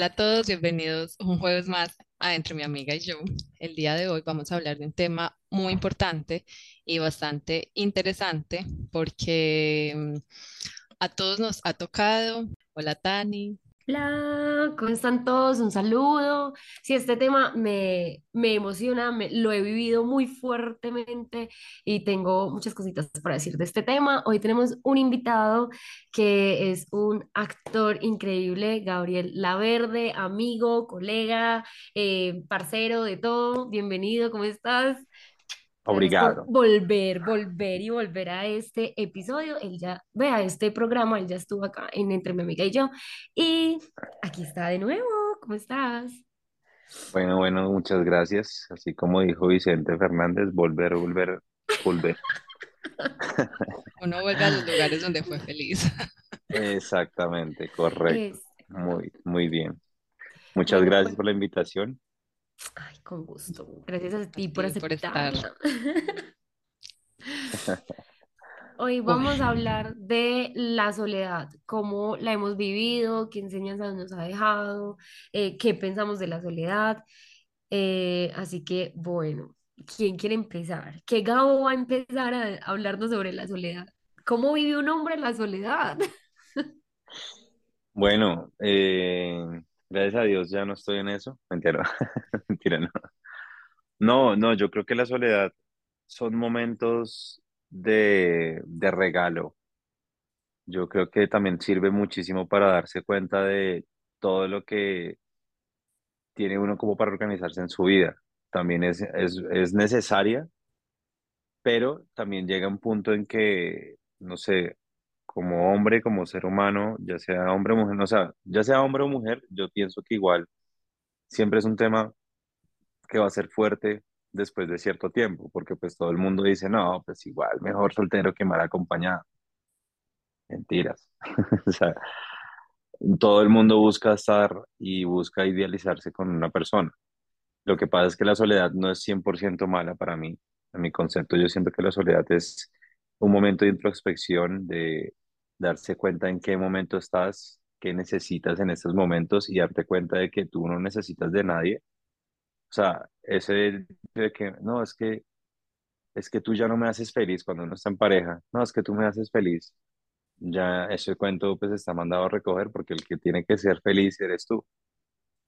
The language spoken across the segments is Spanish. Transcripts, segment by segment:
Hola a todos, bienvenidos un jueves más a Entre mi amiga y yo. El día de hoy vamos a hablar de un tema muy importante y bastante interesante porque mm, a todos nos ha tocado. Hola Tani. Hola, ¿cómo están todos? Un saludo. Sí, este tema me, me emociona, me- lo he vivido muy fuertemente y tengo muchas cositas para decir de este tema. Hoy tenemos un invitado que es un actor increíble, Gabriel Laverde, amigo, colega, eh, parcero de todo. Bienvenido, ¿cómo estás? Obrigado. volver, volver y volver a este episodio. Él ya, vea, este programa, él ya estuvo acá en Entre mi amiga y yo. Y aquí está de nuevo. ¿Cómo estás? Bueno, bueno, muchas gracias. Así como dijo Vicente Fernández, volver, volver, volver. Uno vuelve a los lugares donde fue feliz. Exactamente, correcto. Es, Muy, muy bien. Muchas bueno, gracias pues, por la invitación. Ay, con gusto. Gracias a ti A por ti por estar. Hoy vamos a hablar de la soledad, cómo la hemos vivido, qué enseñanzas nos ha dejado, eh, qué pensamos de la soledad. Eh, así que, bueno, ¿quién quiere empezar? ¿Qué Gabo va a empezar a hablarnos sobre la soledad? ¿Cómo vive un hombre la soledad? Bueno, eh, gracias a Dios ya no estoy en eso. Mentira, mentira, no. No, no, yo creo que la soledad son momentos de, de regalo. Yo creo que también sirve muchísimo para darse cuenta de todo lo que tiene uno como para organizarse en su vida. También es, es, es necesaria, pero también llega un punto en que, no sé, como hombre, como ser humano, ya sea hombre o mujer, o sea, ya sea hombre o mujer, yo pienso que igual siempre es un tema que va a ser fuerte después de cierto tiempo, porque pues todo el mundo dice, no, pues igual, mejor soltero que mal acompañado. Mentiras. O sea, todo el mundo busca estar y busca idealizarse con una persona. Lo que pasa es que la soledad no es 100% mala para mí. En mi concepto, yo siento que la soledad es un momento de introspección, de darse cuenta en qué momento estás, qué necesitas en estos momentos y darte cuenta de que tú no necesitas de nadie. O sea, ese de que, no, es que, es que tú ya no me haces feliz cuando uno está en pareja. No, es que tú me haces feliz. Ya ese cuento pues está mandado a recoger porque el que tiene que ser feliz eres tú.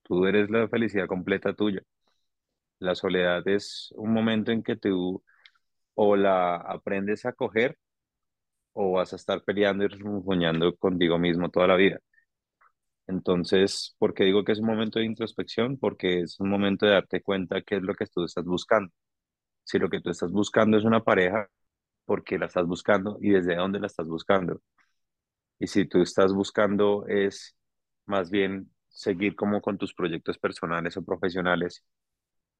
Tú eres la felicidad completa tuya. La soledad es un momento en que tú o la aprendes a coger o vas a estar peleando y refunfuñando contigo mismo toda la vida. Entonces, ¿por qué digo que es un momento de introspección? Porque es un momento de darte cuenta qué es lo que tú estás buscando. Si lo que tú estás buscando es una pareja, ¿por qué la estás buscando y desde dónde la estás buscando? Y si tú estás buscando es más bien seguir como con tus proyectos personales o profesionales,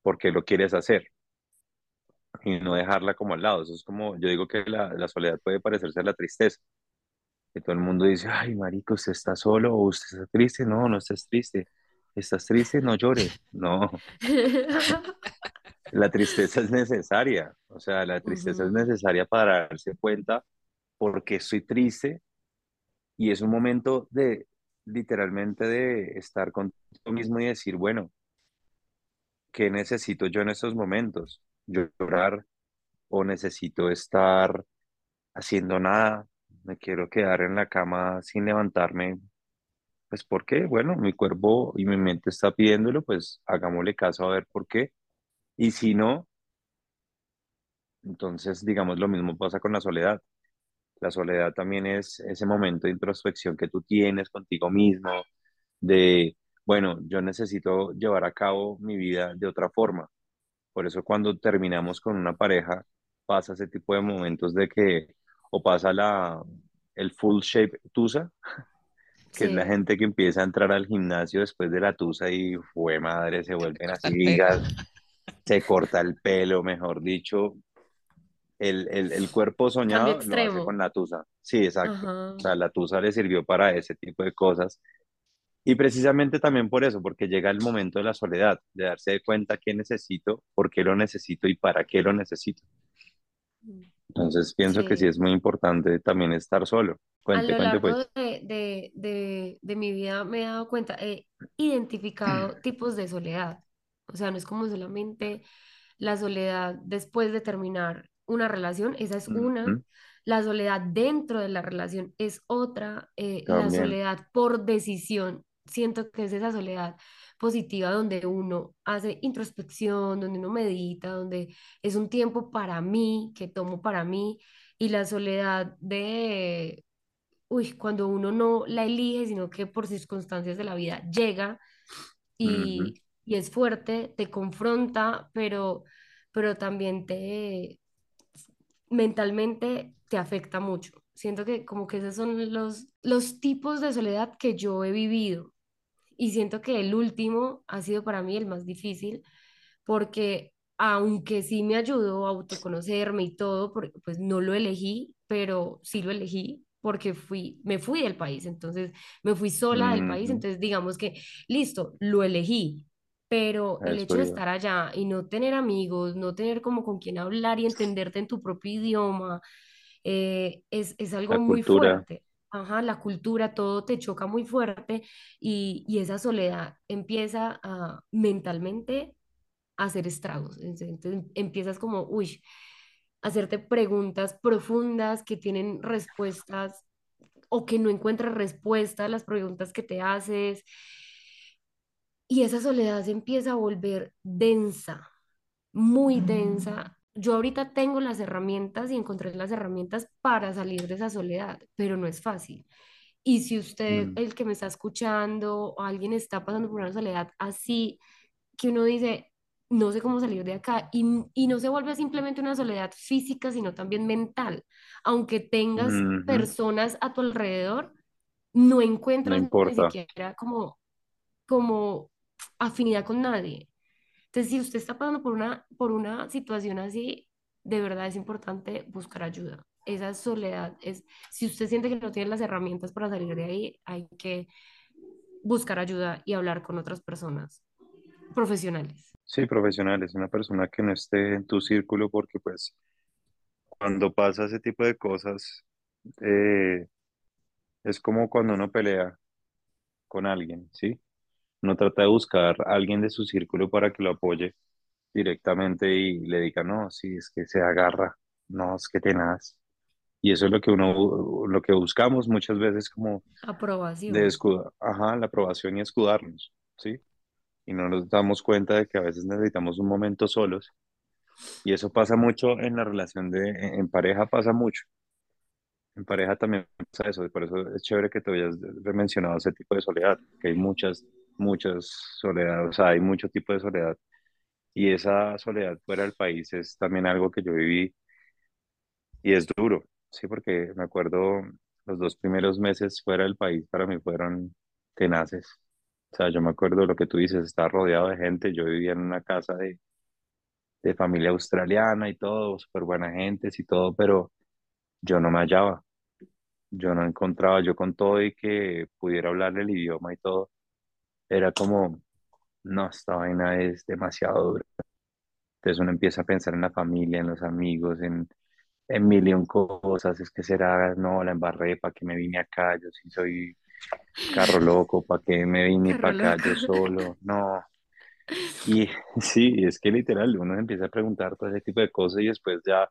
¿por qué lo quieres hacer? Y no dejarla como al lado. Eso es como, yo digo que la, la soledad puede parecerse a la tristeza. Que todo el mundo dice, ay, marico, ¿usted está solo o usted está triste? No, no estés triste. ¿Estás triste? No llore. No, la tristeza es necesaria. O sea, la tristeza es Ujú, necesaria para darse cuenta por qué estoy triste y es un momento de, literalmente, de estar contigo mismo y decir, bueno, ¿qué necesito yo en estos momentos? Llorar o necesito estar haciendo nada, me quiero quedar en la cama sin levantarme, pues ¿por qué? Bueno, mi cuerpo y mi mente está pidiéndolo, pues hagámosle caso a ver por qué. Y si no, entonces digamos lo mismo pasa con la soledad. La soledad también es ese momento de introspección que tú tienes contigo mismo, de, bueno, yo necesito llevar a cabo mi vida de otra forma. Por eso cuando terminamos con una pareja, pasa ese tipo de momentos de que o pasa la, el full shape tusa que es la gente que empieza a entrar al gimnasio después de la tusa y fue madre, se vuelven así, se corta el pelo, mejor dicho, el, el, el cuerpo soñado lo hace con la tusa. Sí, exacto. O sea, la tusa le sirvió para ese tipo de cosas. Y precisamente también por eso, porque llega el momento de la soledad, de darse de cuenta qué necesito, por qué lo necesito y para qué lo necesito. Entonces pienso que sí es muy importante también estar solo. A Cuente, largo pues. de, de, de, de mi vida me he dado cuenta, he identificado tipos de soledad. O sea, no es como solamente la soledad después de terminar una relación, esa es una. La soledad dentro de la relación es otra. eh, la soledad por decisión, siento que es esa soledad positiva donde uno hace introspección, donde uno medita, donde es un tiempo para mí, que tomo para mí. Y la soledad de uy, cuando uno no la elige, sino que por circunstancias de la vida llega y, y es fuerte, te confronta, pero, pero también te mentalmente te afecta mucho. Siento que como que esos son los, los tipos de soledad que yo he vivido y siento que el último ha sido para mí el más difícil porque aunque sí me ayudó a autoconocerme y todo, pues no lo elegí, pero sí lo elegí porque fui, me fui del país, entonces me fui sola del país, entonces digamos que, listo, lo elegí, pero el hecho de estar allá y no tener amigos, no tener como con quién hablar y entenderte en tu propio idioma, eh, es, es algo La muy cultura. fuerte. Ajá, la cultura, todo te choca muy fuerte y, y esa soledad empieza a mentalmente a hacer estragos. Entonces empiezas como, uy, a hacerte preguntas profundas que tienen respuestas o que no encuentras respuesta a las preguntas que te haces. Y esa soledad se empieza a volver densa, muy densa. Yo ahorita tengo las herramientas y encontré las herramientas para salir de esa soledad, pero no es fácil. Y si usted, Mm, el que me está escuchando, o alguien está pasando por una soledad así, que uno dice, no sé cómo salir de acá, y, y no se vuelve simplemente una soledad física, sino también mental. Aunque tengas personas a tu alrededor, no No encuentras ni importa. siquiera como, como afinidad con nadie. Entonces, si usted está pasando por una, por una situación así, de verdad es importante buscar ayuda. Esa soledad es, si usted siente que no tiene las herramientas para salir de ahí, hay que buscar ayuda y hablar con otras personas profesionales. Sí, profesional, es una persona que no esté en tu círculo porque pues cuando pasa ese tipo de cosas eh, es como cuando uno pelea con alguien, ¿sí? Uno trata de buscar a alguien de su círculo para que lo apoye directamente y le diga, no, sí, es que se agarra, no, es que tenaz. Y eso es lo que uno, lo que buscamos muchas veces como de Aprobación. escudar, ajá, la aprobación y escudarnos, ¿sí? Y no nos damos cuenta de que a veces necesitamos un momento solos y eso pasa mucho en la relación de, en en pareja pasa mucho. En pareja también pasa eso, y por eso es chévere que te hayas mencionado ese tipo de soledad, que hay muchas, muchas soledades, o sea, hay mucho tipo de soledad. Y esa soledad fuera del país es también algo que yo viví y es duro, sí, porque me acuerdo los dos primeros meses fuera del país para mí fueron tenaces. O sea, yo me acuerdo lo que tú dices, estar rodeado de gente, yo vivía en una casa de, de familia australiana y todo, súper buena gente y todo, pero yo no me hallaba. Yo no encontraba, yo con todo y que pudiera hablarle el idioma y todo, era como, no, esta vaina es demasiado dura. Entonces uno empieza a pensar en la familia, en los amigos, en, en mil y un cosas, es que será, no, la embarré, ¿para qué me vine acá? Yo sí soy carro loco, ¿para qué me vine para acá yo solo? No. Y sí, es que literal, uno empieza a preguntar todo ese tipo de cosas y después ya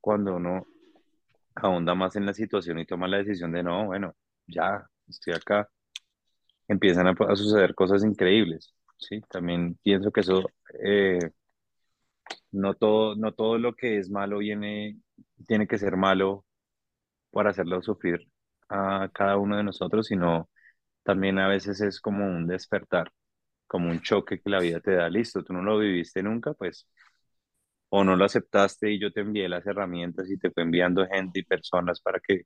cuando uno ahonda más en la situación y toma la decisión de no, bueno, ya estoy acá empiezan a, a suceder cosas increíbles, ¿sí? También pienso que eso, eh, no todo, no todo lo que es malo viene, tiene que ser malo para hacerlo sufrir a cada uno de nosotros, sino también a veces es como un despertar, como un choque que la vida te da, listo, tú no lo viviste nunca, pues, o no lo aceptaste y yo te envié las herramientas y te fue enviando gente y personas para que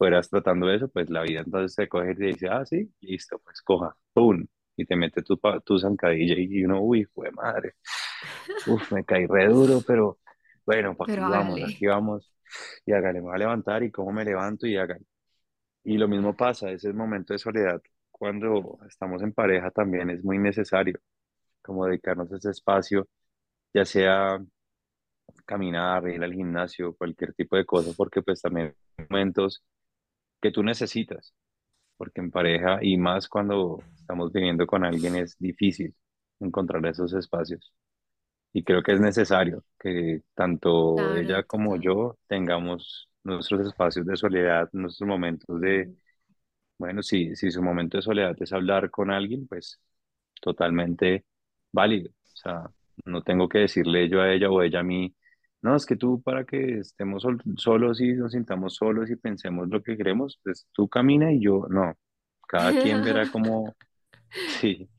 fueras tratando eso, pues la vida entonces te coge y te dice, ah, sí, listo, pues coja, ¡pum! Y te mete tu, tu zancadilla y uno, uy, fue madre, uf, me caí re duro, pero bueno, pues aquí vamos, aquí vamos, y hágale, me voy a levantar y cómo me levanto y hágale. Y lo mismo pasa, ese momento de soledad, cuando estamos en pareja también es muy necesario, como dedicarnos a ese espacio, ya sea caminar, ir al gimnasio, cualquier tipo de cosa, porque pues también hay momentos que tú necesitas, porque en pareja y más cuando estamos viviendo con alguien es difícil encontrar esos espacios. Y creo que es necesario que tanto ella Claro, como total. yo tengamos nuestros espacios de soledad, nuestros momentos de, bueno, si, si su momento de soledad es hablar con alguien, pues totalmente válido. O sea, no tengo que decirle yo a ella o ella a mí, no, es que tú para que estemos sol- solos y nos sintamos solos y pensemos lo que queremos, pues tú camina y yo no. Cada quien verá cómo, sí,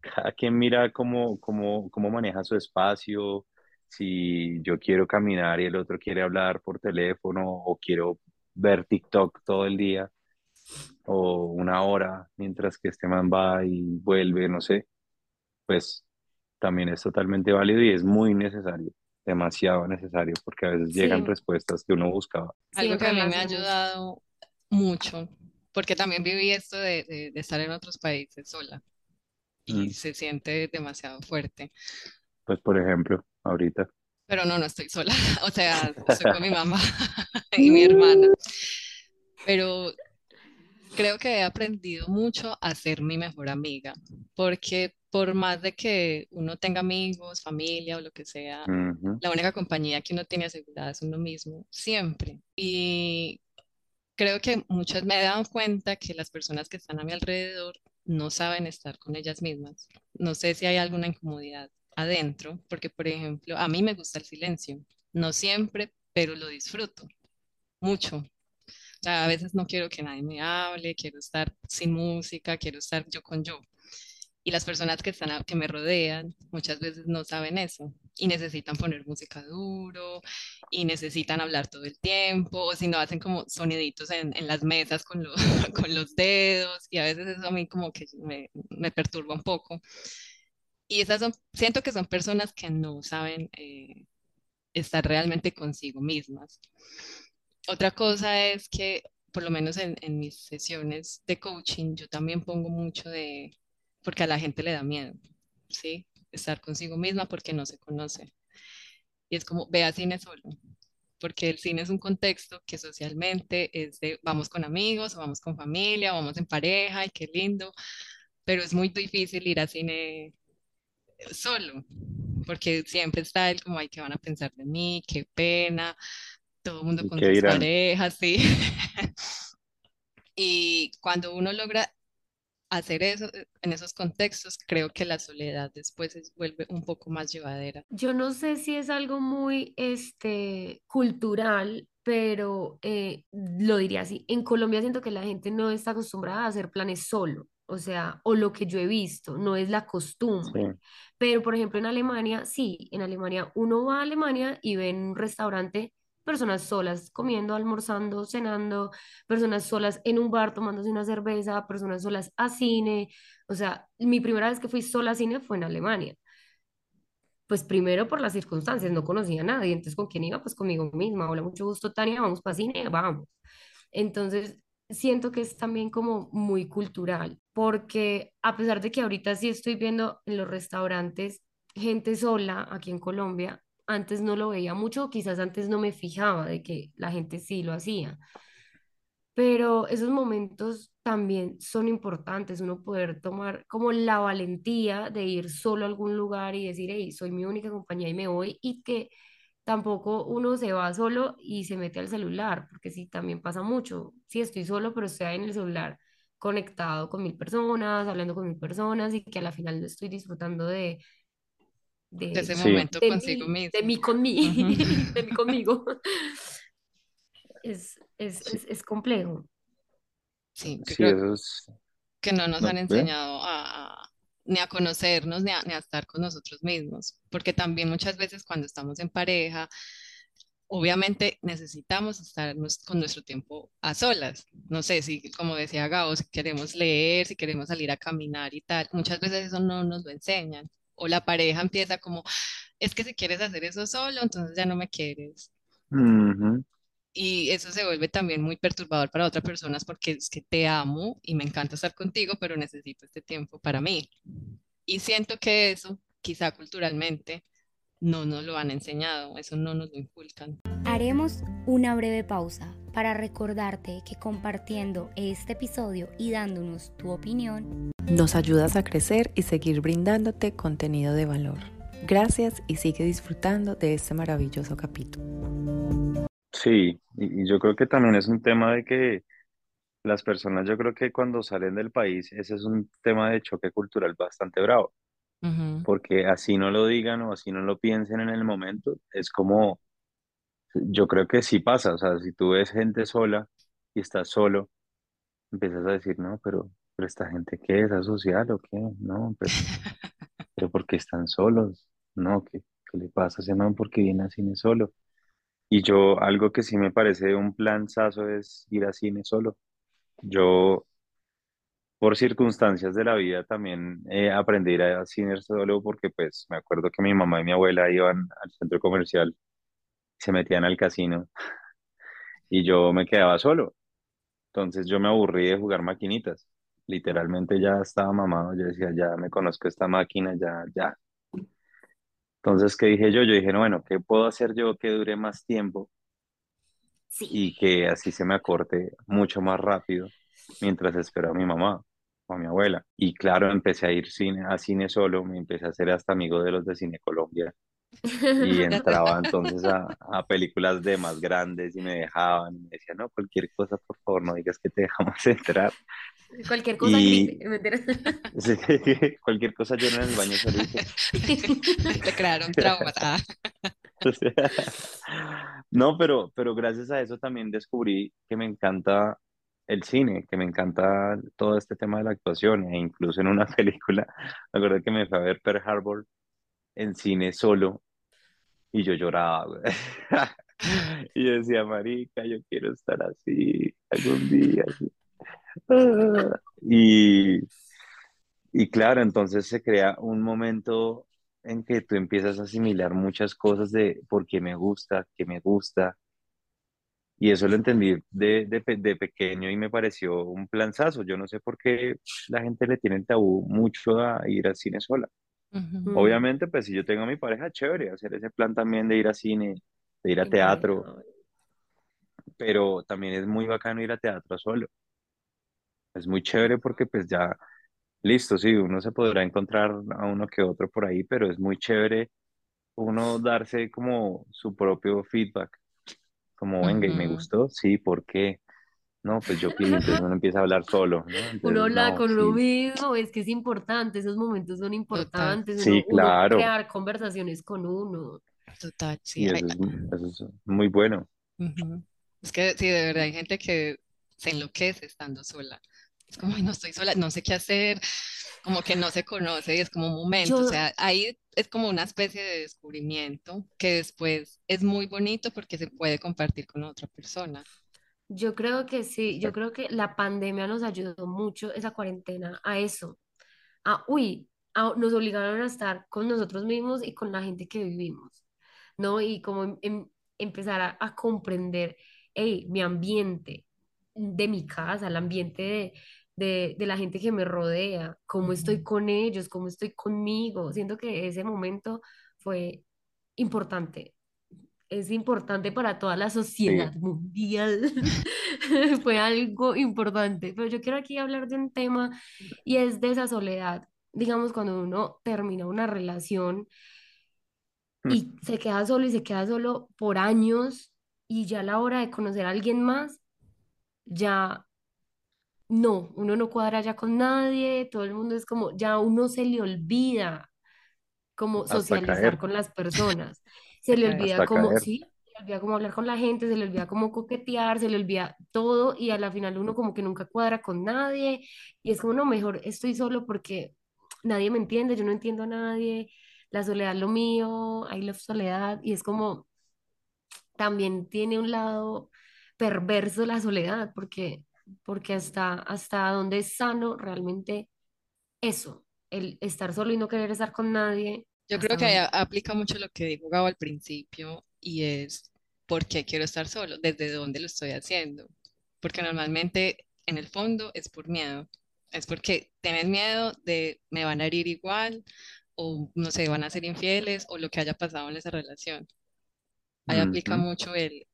cada quien mira cómo, cómo, cómo maneja su espacio. Si yo quiero caminar y el otro quiere hablar por teléfono o quiero ver TikTok todo el día o una hora mientras que este man va y vuelve, no sé, pues también es totalmente válido y es muy necesario, demasiado necesario, porque a veces llegan Sí, respuestas que uno buscaba. Algo que a mí me ha ayudado mucho, porque también viví esto de, de- de estar en otros países sola y Mm, se siente demasiado fuerte. Pues por ejemplo, ahorita. Pero no, no estoy sola. O sea, estoy con mi mamá y mi hermana. Pero creo que he aprendido mucho a ser mi mejor amiga, porque por más de que uno tenga amigos, familia o lo que sea, la única compañía que uno tiene asegurada es uno mismo, siempre. Y creo que muchas me he dado cuenta que las personas que están a mi alrededor no saben estar con ellas mismas. No sé si hay alguna incomodidad adentro, porque por ejemplo, a mí me gusta el silencio, no siempre, pero lo disfruto mucho. O sea, a veces no quiero que nadie me hable, quiero estar sin música, quiero estar yo con yo. Y las personas que están a- que me rodean muchas veces no saben eso y necesitan poner música duro y necesitan hablar todo el tiempo o si no hacen como soniditos en, en las mesas con los, con los dedos y a veces eso a mí como que me, me perturba un poco. Y esas son, siento que son personas que no saben eh, estar realmente consigo mismas. Otra cosa es que, por lo menos en, en mis sesiones de coaching, yo también pongo mucho de, porque a la gente le da miedo, ¿sí? Estar consigo misma porque no se conoce. Y es como, vea cine solo, porque el cine es un contexto que socialmente es de vamos con amigos, o vamos con familia, o vamos en pareja, y qué lindo, pero es muy difícil ir a cine solo, porque siempre está el como, ay, ¿qué van a pensar de mí? Qué pena, todo el mundo ¿Y con sus parejas, sí. Y cuando uno logra hacer eso eh, en esos contextos, creo que la soledad después se vuelve un poco más llevadera. Yo no sé si es algo muy este, cultural, pero eh, lo diría así. En Colombia siento que la gente no está acostumbrada a hacer planes solo, o sea, o lo que yo he visto, no es la Sí, costumbre. Pero, por ejemplo, en Alemania, sí, en Alemania uno va a Alemania y ve en un restaurante personas solas comiendo, almorzando, cenando, personas solas en un bar tomándose una cerveza, personas solas a cine. O sea, mi primera vez que fui sola a cine fue en Alemania pues primero por las circunstancias, no conocía a nadie, entonces ¿con quién iba? Pues conmigo misma, hola, mucho gusto, Tania, vamos para cine, vamos. Entonces, siento que es también como muy cultural, porque a pesar de que ahorita sí estoy viendo en los restaurantes gente sola aquí en Colombia, antes no lo veía mucho, quizás antes no me fijaba de que la gente sí lo hacía. Pero esos momentos también son importantes, uno poder tomar como la valentía de ir solo a algún lugar y decir, hey, soy mi única compañía y me voy, y que tampoco uno se va solo y se mete al celular, porque sí, también pasa mucho, sí, estoy solo, pero estoy ahí en el celular conectado con mil personas, hablando con mil personas y que a la final no estoy disfrutando de, De de, ese sí, momento de consigo mí, de mismo. mí con mí, de mí conmigo. Es, es, sí, es, es complejo. Sí, que sí, creo es, que no nos han no, ¿ve? enseñado a, a- ni a conocernos ni a, ni a estar con nosotros mismos, porque también muchas veces cuando estamos en pareja obviamente necesitamos estar con nuestro tiempo a solas. No sé si, como decía Gabo, si queremos leer, si queremos salir a caminar y tal, muchas veces eso no nos lo enseñan. O la pareja empieza como, es que si quieres hacer eso solo, entonces ya no me quieres. Y eso se vuelve también muy perturbador para otras personas porque es que te amo y me encanta estar contigo, pero necesito este tiempo para mí. Y siento que eso, quizá culturalmente, no nos lo han enseñado, eso no nos lo inculcan. Haremos una breve pausa para recordarte que compartiendo este episodio y dándonos tu opinión, nos ayudas a crecer y seguir brindándote contenido de valor. Gracias y sigue disfrutando de este maravilloso capítulo. Sí, y yo creo que también es un tema de que las personas, yo creo que cuando salen del país, ese es un tema de choque cultural bastante bravo, porque así no lo digan o así no lo piensen en el momento, es como, yo creo que sí pasa, o sea, si tú ves gente sola y estás solo, empiezas a decir, no, pero, pero esta gente, ¿qué es? ¿Asocial o qué? No, pero, pero ¿por qué están solos? No, ¿qué, qué le pasa a ese man porque viene a cine solo? Y yo, algo que sí me parece un planzazo es ir a cine solo. Yo, por circunstancias de la vida, también eh, aprendí a ir a cine solo porque, pues, me acuerdo que mi mamá y mi abuela iban al centro comercial, se metían al casino y yo me quedaba solo. Entonces yo me aburrí de jugar maquinitas. Literalmente ya estaba mamado. Yo decía, ya me conozco esta máquina, ya, ya, entonces, ¿qué dije yo? Yo dije, no, bueno, ¿qué puedo hacer yo que dure más tiempo y que así se me acorte mucho más rápido mientras espero a mi mamá o a mi abuela? Y claro, empecé a ir cine, a cine solo, me empecé a hacer hasta amigo de los de Cine Colombia y entraba entonces a, a, películas de más grandes y me dejaban, y me decían, no, cualquier cosa, por favor, no digas que te dejamos entrar. Cualquier cosa, y... sí, cualquier cosa yo en el baño solito. Te crearon. Ah. no, pero, pero gracias a eso también descubrí que me encanta el cine, que me encanta todo este tema de la actuación, e incluso en una película, me acuerdo que me fue a ver Pearl Harbor en cine solo y yo lloraba, y decía, marica, yo quiero estar así algún día. Y, y claro, entonces se crea un momento en que tú empiezas a asimilar muchas cosas de por qué me gusta, qué me gusta. Y eso lo entendí de, de, de pequeño y me pareció un planzazo. Yo no sé por qué la gente le tiene el tabú mucho a ir al cine sola. Obviamente, pues si yo tengo a mi pareja, chévere, hacer ese plan también de ir a cine, de ir a teatro, pero también es muy bacano ir a teatro solo. Es muy chévere porque pues ya, listo, sí, uno se podrá encontrar a uno que otro por ahí, pero es muy chévere uno darse como su propio feedback, como, venga, y me gustó, sí, ¿por qué? No, pues yo entonces uno empieza a hablar solo, uno habla con uno mismo, es que es importante, esos momentos son importantes, sí, claro. crear conversaciones con uno. Total, sí. eso, es, muy bueno. Es que sí, de verdad hay gente que se enloquece estando sola. Es como, no estoy sola, no sé qué hacer, como que no se conoce y es como un momento, o sea, ahí es como una especie de descubrimiento que después es muy bonito porque se puede compartir con otra persona. Yo creo que sí, yo creo que la pandemia nos ayudó mucho, esa cuarentena, a eso, a, uy, nos obligaron a estar con nosotros mismos y con la gente que vivimos, ¿no? Y como em, em, empezar a, a comprender, hey, mi ambiente de mi casa, el ambiente de, de, de, la gente que me rodea, cómo estoy con ellos, cómo estoy conmigo. Siento que ese momento fue importante es importante para toda la sociedad mundial. Fue algo importante. Pero yo quiero aquí hablar de un tema y es de esa soledad. Digamos, cuando uno termina una relación Hmm. y se queda solo y se queda solo por años y ya a la hora de conocer a alguien más, ya no, uno no cuadra ya con nadie, todo el mundo es como, ya uno se le olvida como socializar con las personas se le olvida Hasta cómo, caer. sí, se le olvida cómo hablar con la gente, se le olvida cómo coquetear, se le olvida todo y a la final uno como que nunca cuadra con nadie y es como, no, mejor estoy solo porque nadie me entiende, yo no entiendo a nadie, la soledad es lo mío, I love soledad y es como, también tiene un lado perverso la soledad, porque, porque hasta, hasta donde es sano realmente eso, el estar solo y no querer estar con nadie. Yo creo que ahí aplica mucho lo que dijo Gabo al principio y es ¿por qué quiero estar solo? ¿Desde dónde lo estoy haciendo? Porque normalmente en el fondo es por miedo. Es porque tienes miedo de me van a herir igual o no sé, van a ser infieles o lo que haya pasado en esa relación. Ahí aplica mucho el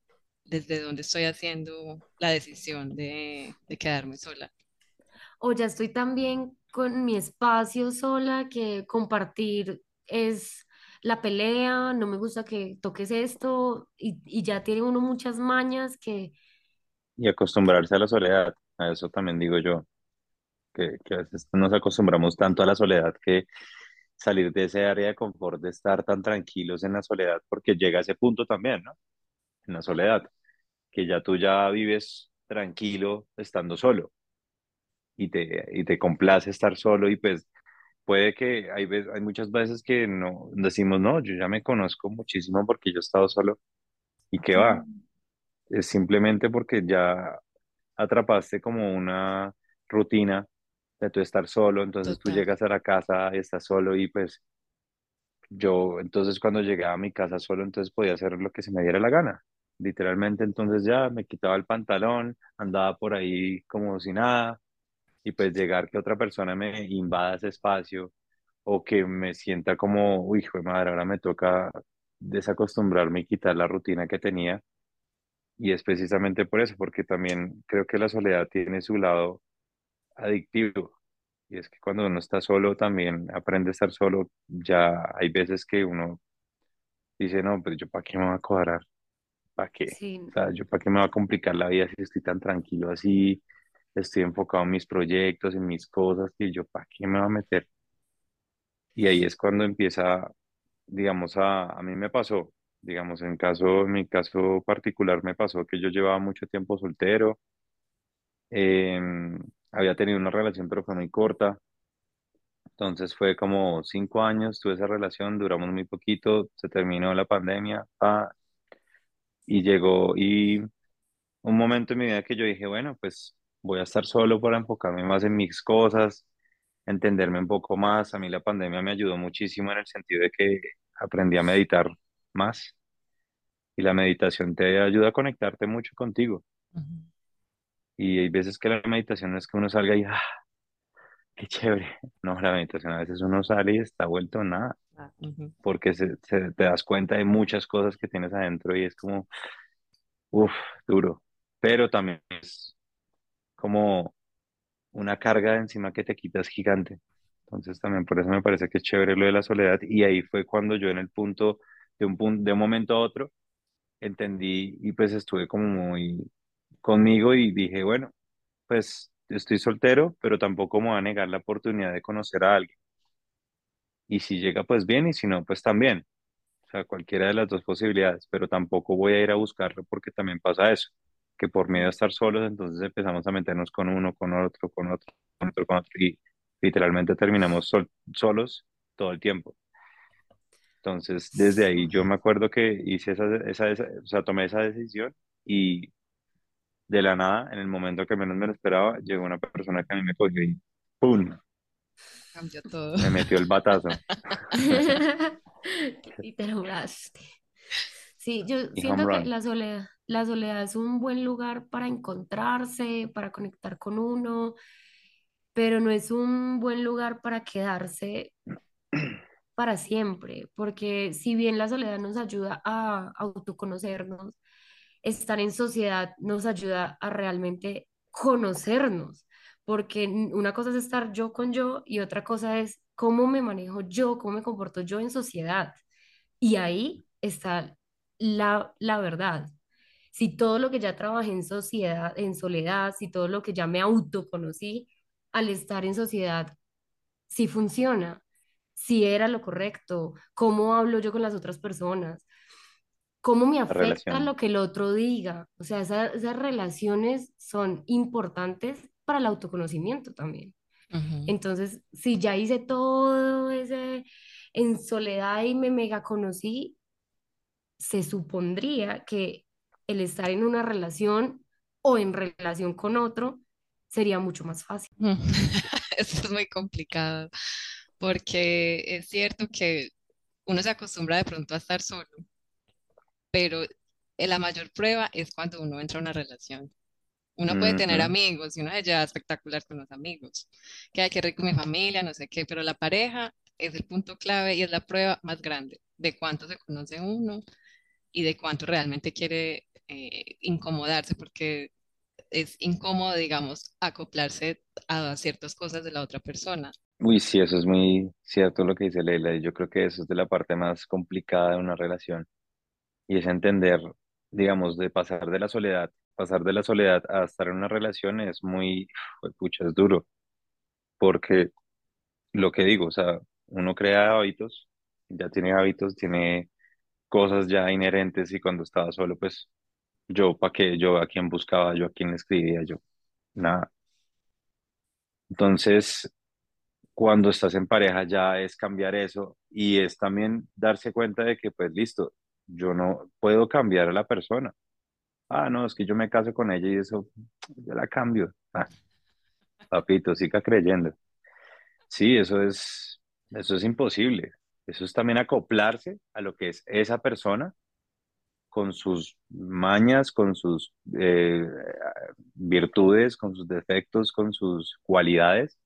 desde dónde estoy haciendo la decisión de, de quedarme sola. O ya estoy también con mi espacio sola, que compartir es la pelea, no me gusta que toques esto, y, y ya tiene uno muchas mañas que Y acostumbrarse a la soledad, a eso también digo yo, que, que a veces nos acostumbramos tanto a la soledad que salir de ese área de confort, de estar tan tranquilos en la soledad, porque llega a ese punto también, ¿no? En la soledad, que ya tú ya vives tranquilo estando solo y te, y te complace estar solo y pues puede que hay, hay muchas veces que no decimos, no, yo ya me conozco muchísimo porque yo he estado solo y qué va, es simplemente porque ya atrapaste como una rutina de tú estar solo, entonces tú llegas a la casa y estás solo y pues yo, entonces cuando llegaba a mi casa solo, entonces podía hacer lo que se me diera la gana. Literalmente, entonces ya me quitaba el pantalón, andaba por ahí como si nada, y pues llegar que otra persona me invada ese espacio o que me sienta como, uy, hijo de madre, ahora me toca desacostumbrarme y quitar la rutina que tenía. Y es precisamente por eso, porque también creo que la soledad tiene su lado adictivo. Y es que cuando uno está solo, también aprende a estar solo. Ya hay veces que uno dice, no, pues yo para qué me voy a cuadrar, para qué. sí, O sea, yo para qué me va a complicar la vida si estoy tan tranquilo así, estoy enfocado en mis proyectos, en mis cosas, que yo para qué me voy a meter. Y ahí es cuando empieza, digamos, a, a mí me pasó, digamos, en caso, en mi caso particular me pasó que yo llevaba mucho tiempo soltero, eh, había tenido una relación pero fue muy corta, entonces fue como cinco años, tuve esa relación, duramos muy poquito, se terminó la pandemia, ah, y llegó y un momento en mi vida que yo dije, bueno, pues voy a estar solo para enfocarme más en mis cosas, entenderme un poco más. A mí la pandemia me ayudó muchísimo en el sentido de que aprendí a meditar más y la meditación te ayuda a conectarte mucho contigo. Ujú. Y hay veces que la meditación no es que uno salga y, ah, qué chévere. No, la meditación a veces uno sale y está vuelto nada, Ujú. porque se, se- te das cuenta de muchas cosas que tienes adentro y es como, uff, duro. Pero también es como una carga encima que te quitas gigante. Entonces también por eso me parece que es chévere lo de la soledad. Y ahí fue cuando yo en el punto, de un punto, de un momento a otro, entendí y pues estuve como muy conmigo y dije, bueno, pues estoy soltero, pero tampoco me voy a negar la oportunidad de conocer a alguien. Y si llega, pues bien, y si no, pues también. O sea, cualquiera de las dos posibilidades, pero tampoco voy a ir a buscarlo porque también pasa eso, que por miedo a estar solos, entonces empezamos a meternos con uno, con otro, con otro, con otro, con otro, y literalmente terminamos sol- solos todo el tiempo. Entonces, desde ahí yo me acuerdo que hice esa, esa, esa- o sea, tomé esa decisión y de la nada, en el momento que menos me lo esperaba, llegó una persona que a mí me cogió y ¡pum! Cambió todo. me metió el batazo. y te lograste. Sí, yo Y siento que la soledad, la soledad es un buen lugar para encontrarse, para conectar con uno, pero no es un buen lugar para quedarse para siempre, porque si bien la soledad nos ayuda a autoconocernos, estar en sociedad nos ayuda a realmente conocernos, porque una cosa es estar yo con yo y otra cosa es cómo me manejo yo, cómo me comporto yo en sociedad. Y ahí está la, la verdad. Si todo lo que ya trabajé en sociedad, en soledad, si todo lo que ya me autoconocí, al estar en sociedad si funciona, si era lo correcto, cómo hablo yo con las otras personas, cómo me afecta lo que el otro diga. O sea, esa- esas relaciones son importantes para el autoconocimiento también. Entonces, si ya hice todo ese en soledad y me mega conocí, se supondría que el estar en una relación o en relación con otro sería mucho más fácil. Eso es muy complicado, porque es cierto que uno se acostumbra de pronto a estar solo, pero la mayor prueba es cuando uno entra a una relación. Uno puede tener amigos y uno se lleva espectacular con los amigos, que hay que rico mi familia, no sé qué, pero la pareja es el punto clave y es la prueba más grande de cuánto se conoce uno y de cuánto realmente quiere eh, incomodarse, porque es incómodo, digamos, acoplarse a ciertas cosas de la otra persona. Uy, sí, eso es muy cierto lo que dice Leila, y yo creo que eso es de la parte más complicada de una relación, y es entender, digamos, de pasar de la soledad, pasar de la soledad a estar en una relación es muy, pucha, es duro, porque lo que digo, o sea, uno crea hábitos, ya tiene hábitos, tiene cosas ya inherentes, y cuando estaba solo, pues yo, ¿para qué? Yo a quién buscaba, yo a quién le escribía, yo, nada. Entonces, cuando estás en pareja ya es cambiar eso y es también darse cuenta de que, pues listo, yo no puedo cambiar a la persona. Ah, no, es que yo me caso con ella y eso, yo la cambio. Ah, papito, siga creyendo. Sí, eso es, eso es imposible. Eso es también acoplarse a lo que es esa persona con sus mañas, con sus eh, virtudes, con sus defectos, con sus cualidades.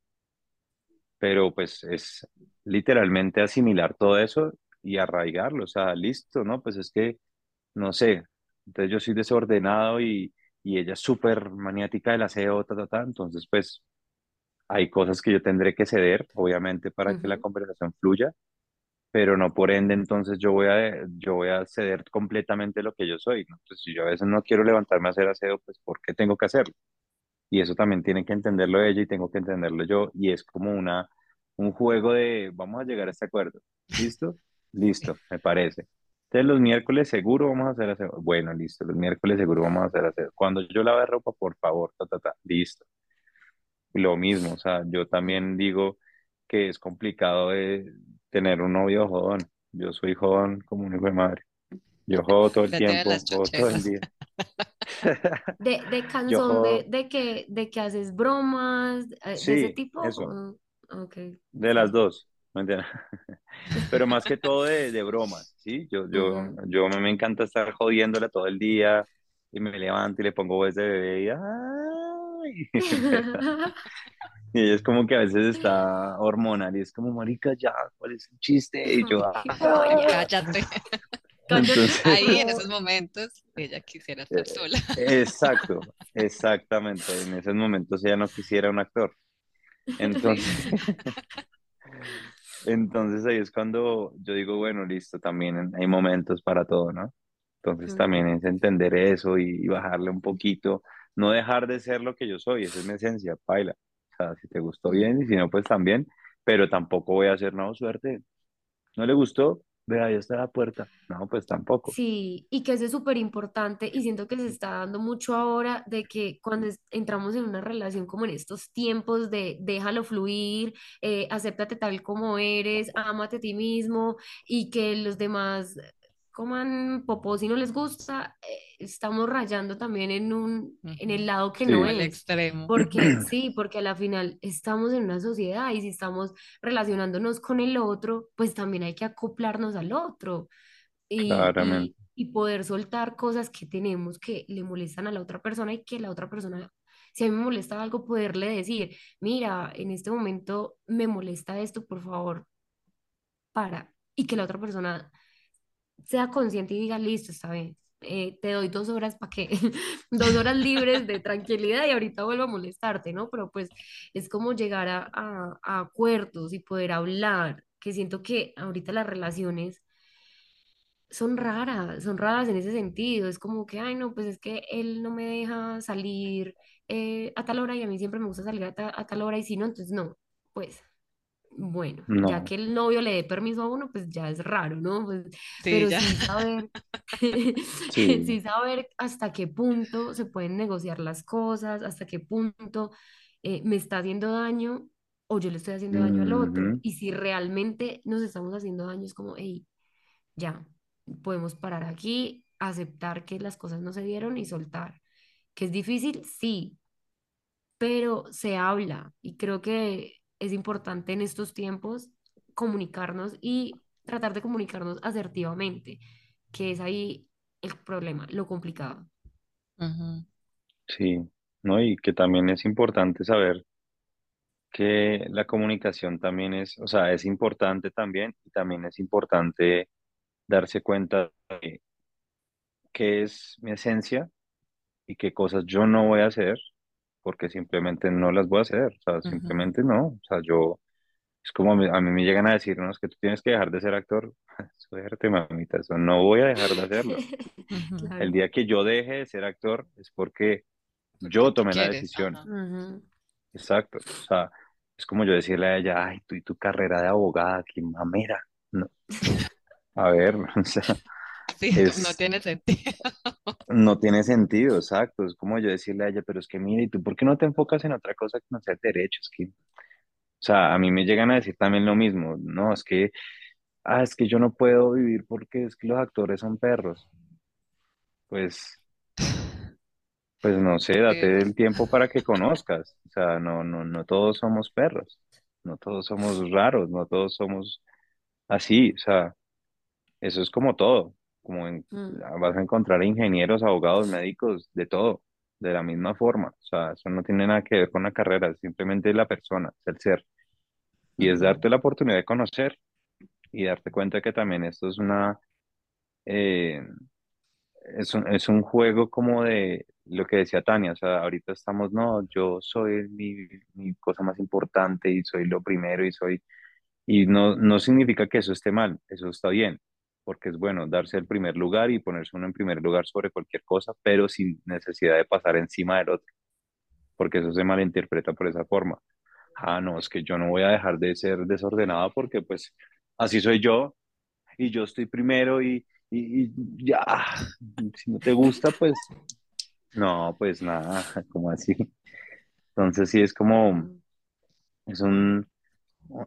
Pero pues es literalmente asimilar todo eso y arraigarlo, o sea, listo, ¿no? Pues es que, no sé, entonces yo soy desordenado y, y ella es súper maniática del aseo, ta, ta, ta, entonces pues hay cosas que yo tendré que ceder, obviamente, para que la conversación fluya, pero no por ende entonces yo voy a, yo voy a ceder completamente lo que yo soy, ¿no? Si yo a veces no quiero levantarme a hacer aseo, pues ¿por qué tengo que hacerlo? Y eso también tiene que entenderlo ella y tengo que entenderlo yo. Y es como una, un juego de, vamos a llegar a este acuerdo. ¿Listo? Listo, me parece. Entonces los miércoles seguro vamos a hacer aseo. Bueno, listo, los miércoles seguro vamos a hacer aseo. Cuando yo lave ropa, por favor, ta, ta, ta, listo. Lo mismo, o sea, yo también digo que es complicado de tener un novio jodón. Yo soy jodón como un hijo de madre. Yo jodo todo el tiempo, jodo todo el día. De, de Yo cansón, de, de que, de que haces bromas, eh, de ese tipo. eso. De las dos, ¿me entiendes? Pero más que todo de, de bromas, ¿sí? Yo, yo, yo me, me encanta estar jodiéndola todo el día y me levanto y le pongo voz de bebé y ¡ay! Y ella es como que a veces está hormonal y es como, marica, ya, ¿cuál es el chiste? Y yo. ¡ah! cállate. Entonces, Ahí, en esos momentos, ella quisiera estar eh, sola. exacto, exactamente. En esos momentos ella no quisiera un actor. Entonces, Entonces ahí es cuando yo digo, bueno, listo, también hay momentos para todo, ¿no? Entonces también es entender eso y, y bajarle un poquito, no dejar de ser lo que yo soy, esa es mi esencia, paila. Sea, si te gustó bien y si no, pues también, pero tampoco voy a hacer, no, suerte, no le gustó, vea, ahí está la puerta. No, pues tampoco. Sí, y que eso es súper importante y siento que se está dando mucho ahora de que cuando es- entramos en una relación como en estos tiempos de déjalo fluir, eh, acéptate tal como eres, ámate a ti mismo y que los demás coman popó si no les gusta, eh, estamos rayando también en un, en el lado que no Sí. Al es. extremo. Porque sí, porque a la final estamos en una sociedad y si estamos relacionándonos con el otro, pues también hay que acoplarnos al otro y, y, Claramente. y poder soltar cosas que tenemos que le molestan a la otra persona y que la otra persona, si a mí me molesta algo, poderle decir, mira, en este momento me molesta esto, por favor, para. Y que la otra persona sea consciente y diga, listo, está bien. eh, te doy dos horas para que, dos horas libres de tranquilidad y ahorita vuelvo a molestarte, ¿no? Pero pues es como llegar a, a, a acuerdos y poder hablar, que siento que ahorita las relaciones son raras, son raras en ese sentido. Es como que, ay, no, pues es que él no me deja salir eh, a tal hora y a mí siempre me gusta salir a, ta- a tal hora y si no, entonces no. Pues bueno, ya que el novio le dé permiso a uno, pues ya es raro, ¿no? Pues, Sí, pero ya. sí saber, Sí. sí saber hasta qué punto se pueden negociar las cosas, hasta qué punto eh, me está haciendo daño o yo le estoy haciendo daño al otro. Y si realmente nos estamos haciendo daño, es como, hey, ya, podemos parar aquí, aceptar que las cosas no se dieron y soltar. ¿Que es difícil? Sí, pero se habla y creo que es importante en estos tiempos comunicarnos y tratar de comunicarnos asertivamente, que es ahí el problema, lo complicado. Sí, ¿no? Y que también es importante saber que la comunicación también es, o sea, es importante también y también es importante darse cuenta de qué es mi esencia y qué cosas yo no voy a hacer porque simplemente no las voy a hacer, o sea, simplemente no, o sea, yo, es como me- a mí me llegan a decir, no, es que tú tienes que dejar de ser actor, suerte, mamita, eso no voy a dejar de hacerlo. El Claro. día que yo deje de ser actor es porque yo tomé la decisión, exacto, o sea, es como yo decirle a ella, ay, tú y tu carrera de abogada, qué mamera, no, a ver, o sea, Sí, no, no es, tiene sentido. No tiene sentido, exacto, es como yo decirle a ella, pero es que mira, ¿y tú por qué no te enfocas en otra cosa que no sea derecho? Es que, o sea, a mí me llegan a decir también lo mismo, no, es que, ah, es que yo no puedo vivir porque es que los actores son perros, pues, pues no sé, date el tiempo para que conozcas, o sea, no, no, no todos somos perros, no todos somos raros, no todos somos así, o sea, eso es como todo, como en- Mm, vas a encontrar ingenieros, abogados, médicos, de todo, de la misma forma, o sea, eso no tiene nada que ver con la carrera, es simplemente la persona, es el ser, y es darte la oportunidad de conocer y darte cuenta que también esto es una, eh, es un, es un juego como de lo que decía Tania, o sea, ahorita estamos, no, yo soy mi, mi cosa más importante y soy lo primero y soy, y no, no significa que eso esté mal, eso está bien, porque es bueno darse el primer lugar y ponerse uno en primer lugar sobre cualquier cosa, pero sin necesidad de pasar encima del otro, porque eso se malinterpreta por esa forma. Ah, no, es que yo no voy a dejar de ser desordenado porque pues así soy yo y yo estoy primero y, y, y ya, si no te gusta, pues no, pues nada, como así. Entonces sí es como, mm, es un,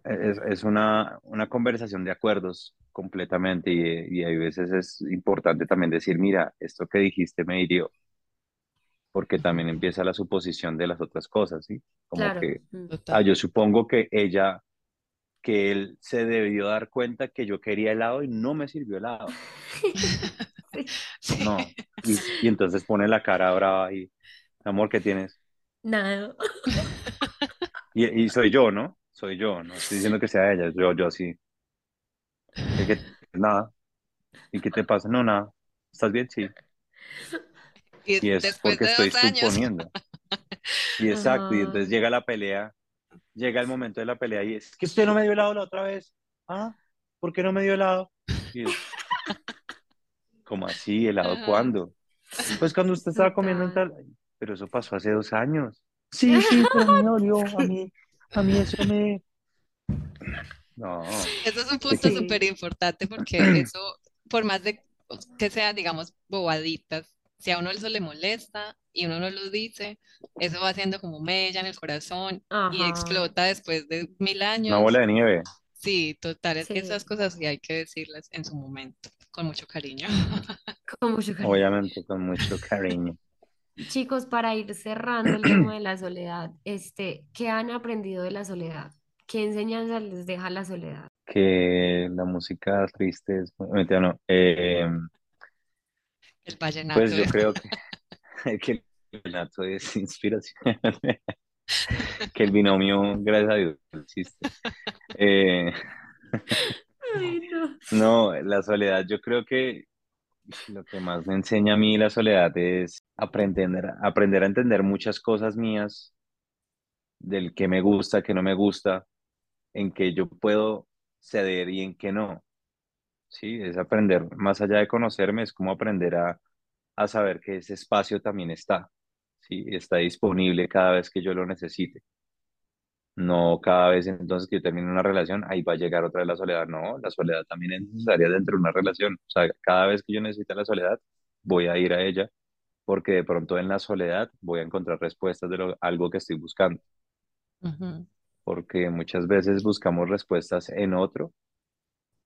es, es una, una conversación de acuerdos completamente y, y hay veces es importante también decir, mira, esto que dijiste me hirió, porque también empieza la suposición de las otras cosas, ¿sí? Como Claro. que, mm. ah, yo supongo que ella, que él se debió dar cuenta que yo quería helado y no me sirvió helado. Sí. No. Y, y entonces pone la cara brava y, amor, ¿qué tienes? Nada. Y, y soy yo, ¿no? Soy yo, no estoy diciendo que sea ella, yo, yo sí. ¿Qué, qué- nada. ¿Y qué te pasa? No, nada. ¿Estás bien? Sí. Y Y es porque estoy años. suponiendo. Y exacto, y entonces llega la pelea, llega el momento de la pelea y es que usted no me dio helado la otra vez. Ah, ¿por qué no me dio helado? Y es, ¿cómo así? ¿Helado Ajá. cuándo? Pues cuando usted estaba comiendo en tal... Pero eso pasó hace dos años. Sí, sí, pero me dolió, a mí, a mí eso me... No, Eso es un ¿de punto súper Sí. importante porque eso, por más de que sea, digamos, bobaditas, si a uno eso le molesta y uno no lo dice, eso va haciendo como mella en el corazón y Ajá. explota después de mil Una bola años. de nieve. Sí, total, es que esas Sí. cosas sí hay que decirlas en su momento, con mucho cariño. Con mucho cariño. Obviamente, con mucho cariño. Chicos, para ir cerrando el tema de la soledad, este, ¿qué han aprendido de la soledad? ¿Qué enseñanza les deja la soledad? Que la música triste es... mentira, no. Eh, El vallenato pues yo es. creo que, que el vallenato es inspiración. Que el binomio, gracias a Dios, existe. Eh, Ay, no. no, la soledad, yo creo que lo que más me enseña a mí la soledad es aprender, aprender a entender muchas cosas mías, del que me gusta, que no me gusta, en que yo puedo ceder y en que no. Sí, es aprender, más allá de conocerme, es como aprender a, a saber que ese espacio también está, sí, está disponible cada vez que yo lo necesite. No cada vez entonces que yo termine una relación, ahí va a llegar otra vez la soledad. No, la soledad también es necesaria dentro de una relación. O sea, cada vez que yo necesite la soledad, voy a ir a ella, porque de pronto en la soledad voy a encontrar respuestas de lo, algo que estoy buscando. Porque muchas veces buscamos respuestas en otro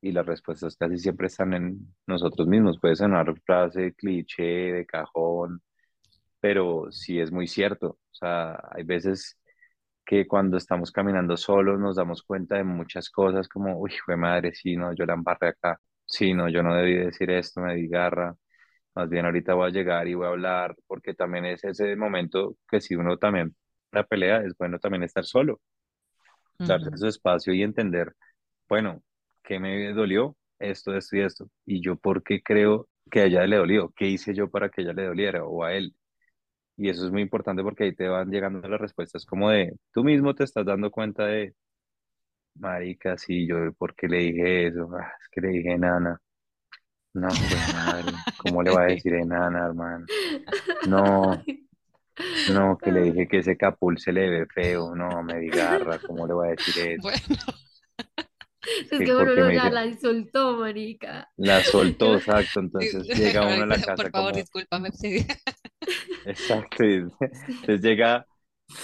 y las respuestas casi siempre están en nosotros mismos. Puede sonar frase cliché de cajón, pero sí es muy cierto. O sea, hay veces que cuando estamos caminando solos nos damos cuenta de muchas cosas como, uy, fue madre, sí, no, yo la embarré acá, sí, no, yo no debí decir esto, me di garra, más bien ahorita voy a llegar y voy a hablar, porque también es ese momento que si uno también la pelea, es bueno también estar solo, darse Ujú, su espacio y entender, bueno, ¿qué me dolió? Esto, esto y esto. Y yo, ¿por qué creo que a ella le dolió? ¿Qué hice yo para que a ella le doliera o a él? Y eso es muy importante porque ahí te van llegando las respuestas como de, tú mismo te estás dando cuenta de, marica, sí, yo, ¿por qué le dije eso? Ah, es que le dije enana. No, güey, madre, ¿cómo le va a decir enana, hermano? No, no, que le dije que ese capul se le ve feo, no, me di garra, ¿cómo le va a decir eso? Bueno, Es que que bueno, porque no, me ya dice, la insultó, marica. la soltó, exacto, entonces llega uno a la por casa favor, como, discúlpame. sí. exacto, entonces llega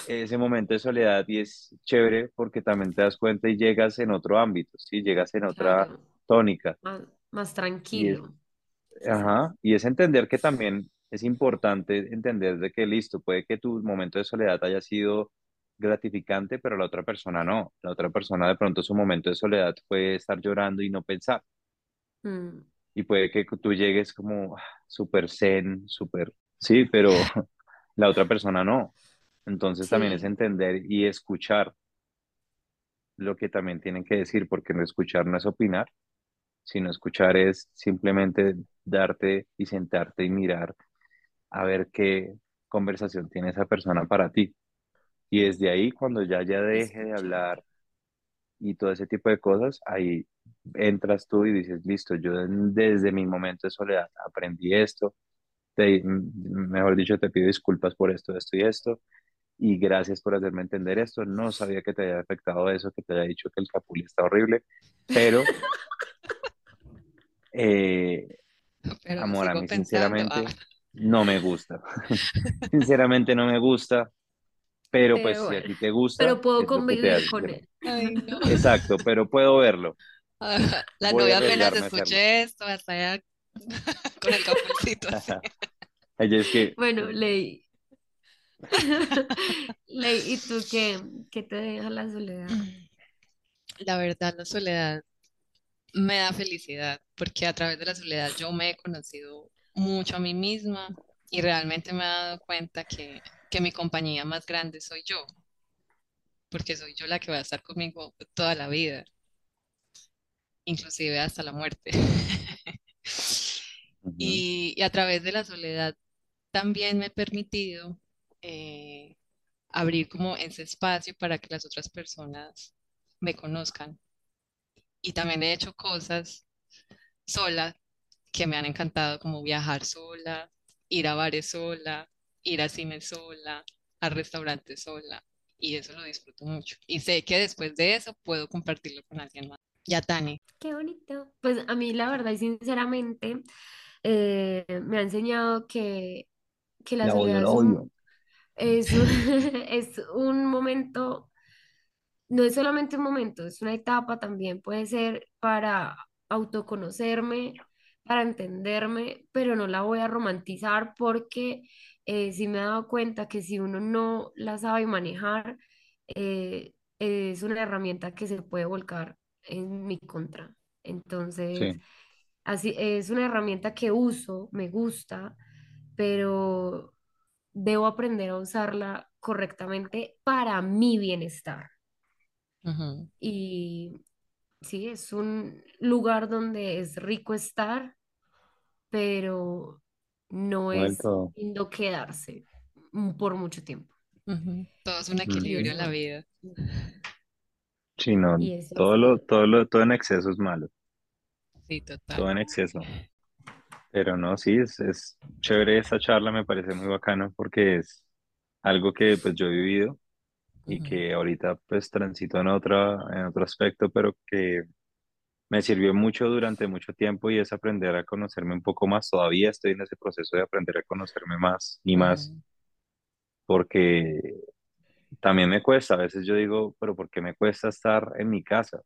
ese momento de soledad y es chévere porque también te das cuenta y llegas en otro ámbito, ¿sí? Llegas en otra Claro, tónica más, más y es, tranquilo. Ajá, y es entender que también es importante entender de que listo, puede que tu momento de soledad haya sido gratificante, pero la otra persona no, la otra persona de pronto su momento de soledad fue estar llorando y no pensar, Mm, y puede que tú llegues como ah, súper zen, súper, sí, pero la otra persona no. Entonces también es entender y escuchar lo que también tienen que decir, porque no escuchar no es opinar, sino escuchar es simplemente darte y sentarte y mirar a ver qué conversación tiene esa persona para ti. Y desde ahí, cuando ya ya deje de hablar y todo ese tipo de cosas, ahí entras tú y dices, listo, yo desde mi momento de soledad aprendí esto, te, mejor dicho, te pido disculpas por esto, esto y esto, y gracias por hacerme entender esto. No sabía que te haya afectado eso, que te haya dicho que el capulli está horrible, pero, eh, Pero amor, a mí pensando. Ah, sinceramente no me gusta. Sinceramente no me gusta, pero pues si a ti te gusta, pero puedo convivir con él. ay, no. Exacto, pero puedo verlo. La Voy novia apenas escuché esto, hasta allá con el. Ella es que, Bueno, Ley. Ley, ¿y tú qué? ¿Qué te deja la soledad? La verdad, la soledad me da felicidad, porque a través de la soledad yo me he conocido mucho a mí misma y realmente me he dado cuenta que, que mi compañía más grande soy yo, porque soy yo la que va a estar conmigo toda la vida, inclusive hasta la muerte. y a través de la soledad también me he permitido eh, abrir como ese espacio para que las otras personas me conozcan. Y también he hecho cosas sola que me han encantado, como viajar sola, ir a bares sola, ir a cine sola, a restaurantes sola. Y eso lo disfruto mucho. Y sé que después de eso puedo compartirlo con alguien más. Ya, Tani. Qué bonito. Pues a mí la verdad y sinceramente eh, me ha enseñado que, que la la odio, soledad un, es un, es un momento no es solamente un momento, es una etapa también, puede ser para autoconocerme, para entenderme, pero no la voy a romantizar porque eh, sí me he dado cuenta que si uno no la sabe manejar, eh, es una herramienta que se puede volcar en mi contra. Entonces, Sí, así es una herramienta que uso, me gusta, pero debo aprender a usarla correctamente para mi bienestar. Y sí, es un lugar donde es rico estar, pero no es lindo quedarse por mucho tiempo. Todo es un equilibrio en la vida. Sí, no, todo lo, todo lo, todo en exceso es malo, Sí, total. todo en exceso. Pero no, sí, es, es chévere esta charla, me parece muy bacano porque es algo que pues yo he vivido y que ahorita pues transito en otra, en otro aspecto, pero que me sirvió mucho durante mucho tiempo y es aprender a conocerme un poco más. Todavía estoy en ese proceso de aprender a conocerme más y más, porque también me cuesta. A veces yo digo, pero ¿por qué me cuesta estar en mi casa?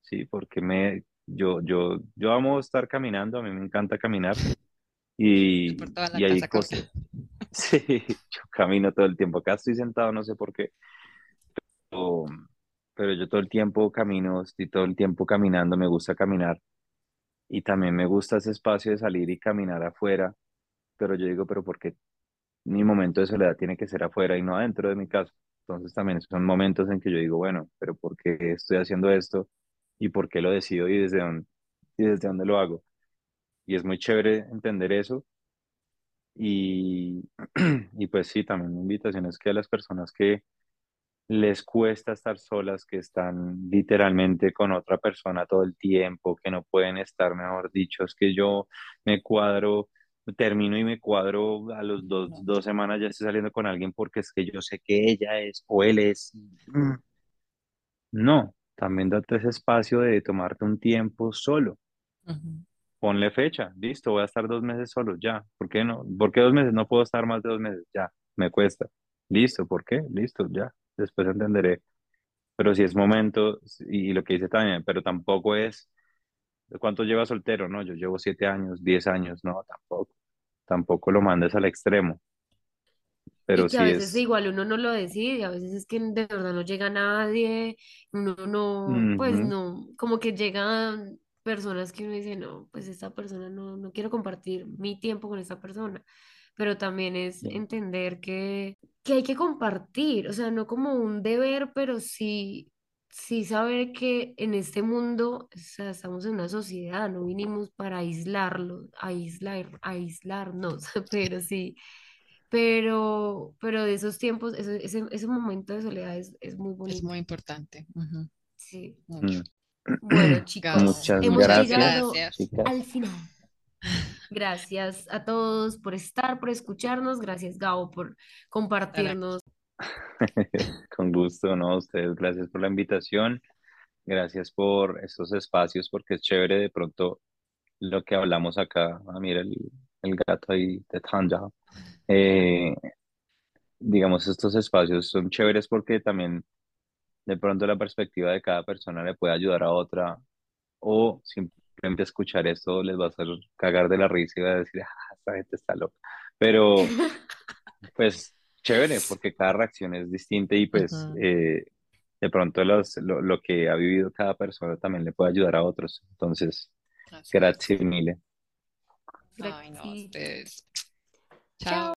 ¿Sí? ¿Por qué me Yo, yo, yo amo estar caminando, a mí me encanta caminar y, Por toda la y hay cosas. Sí, yo camino todo el tiempo. Acá estoy sentado, no sé por qué, pero yo todo el tiempo camino, estoy todo el tiempo caminando, me gusta caminar y también me gusta ese espacio de salir y caminar afuera, pero yo digo, pero ¿por qué mi momento de soledad tiene que ser afuera y no adentro de mi casa? Entonces también son momentos en que yo digo, bueno, pero ¿por qué estoy haciendo esto? ¿Y por qué lo decido y desde dónde, y desde dónde lo hago? Y es muy chévere entender eso. Y, y pues sí, también mi invitación es que a las personas que les cuesta estar solas, que están literalmente con otra persona todo el tiempo, que no pueden estar, mejor dicho, es que yo me cuadro, termino y me cuadro a los dos, dos semanas ya estoy saliendo con alguien porque es que yo sé que ella es o él es. Mm, No, también date ese espacio de tomarte un tiempo solo. Ponle fecha, listo, voy a estar dos meses solo, ya. ¿Por qué no? ¿Por qué dos meses? No puedo estar más de dos meses, ya, me cuesta. Listo, ¿por qué? Listo, ya. Después entenderé. Pero si es momento, y, lo que dice también, pero tampoco es, ¿cuánto lleva soltero? No, yo llevo siete años, diez años, no, tampoco. Tampoco lo mandes al extremo, pero Y que a sí veces es, igual uno no lo decide, a veces es que de verdad no llega nadie, uno no, pues no, como que llegan personas que uno dice, no, pues esta persona no, no quiero compartir mi tiempo con esta persona, pero también es sí, entender que, que hay que compartir, o sea, no como un deber, pero sí, sí saber que en este mundo, o sea, estamos en una sociedad, no vinimos para aislarlo, aislar, aislarnos, pero sí pero, pero de esos tiempos, ese, ese, ese momento de soledad es, es muy Es bonito. muy importante. ujú, Sí. Mucho. mm. Bueno, chicos, Gabo, Muchas hemos gracias, llegado gracias. chicas. al final. Gracias a todos por estar, por escucharnos. Gracias, Gabo, por compartirnos. Con gusto, ¿no? Ustedes, gracias por la invitación, gracias por estos espacios, porque es chévere de pronto lo que hablamos acá. Ah, mira el, el gato ahí de Tanja. Eh, digamos, estos espacios son chéveres porque también de pronto la perspectiva de cada persona le puede ayudar a otra o simplemente escuchar esto les va a hacer cagar de la risa y va a decir, ah, esta gente está loca. Pero pues chévere porque cada reacción es distinta y pues eh, de pronto los, lo, lo que ha vivido cada persona también le puede ayudar a otros. Entonces, es. gracias mille. Ay, no, Gracias. ustedes. Chao. Chao.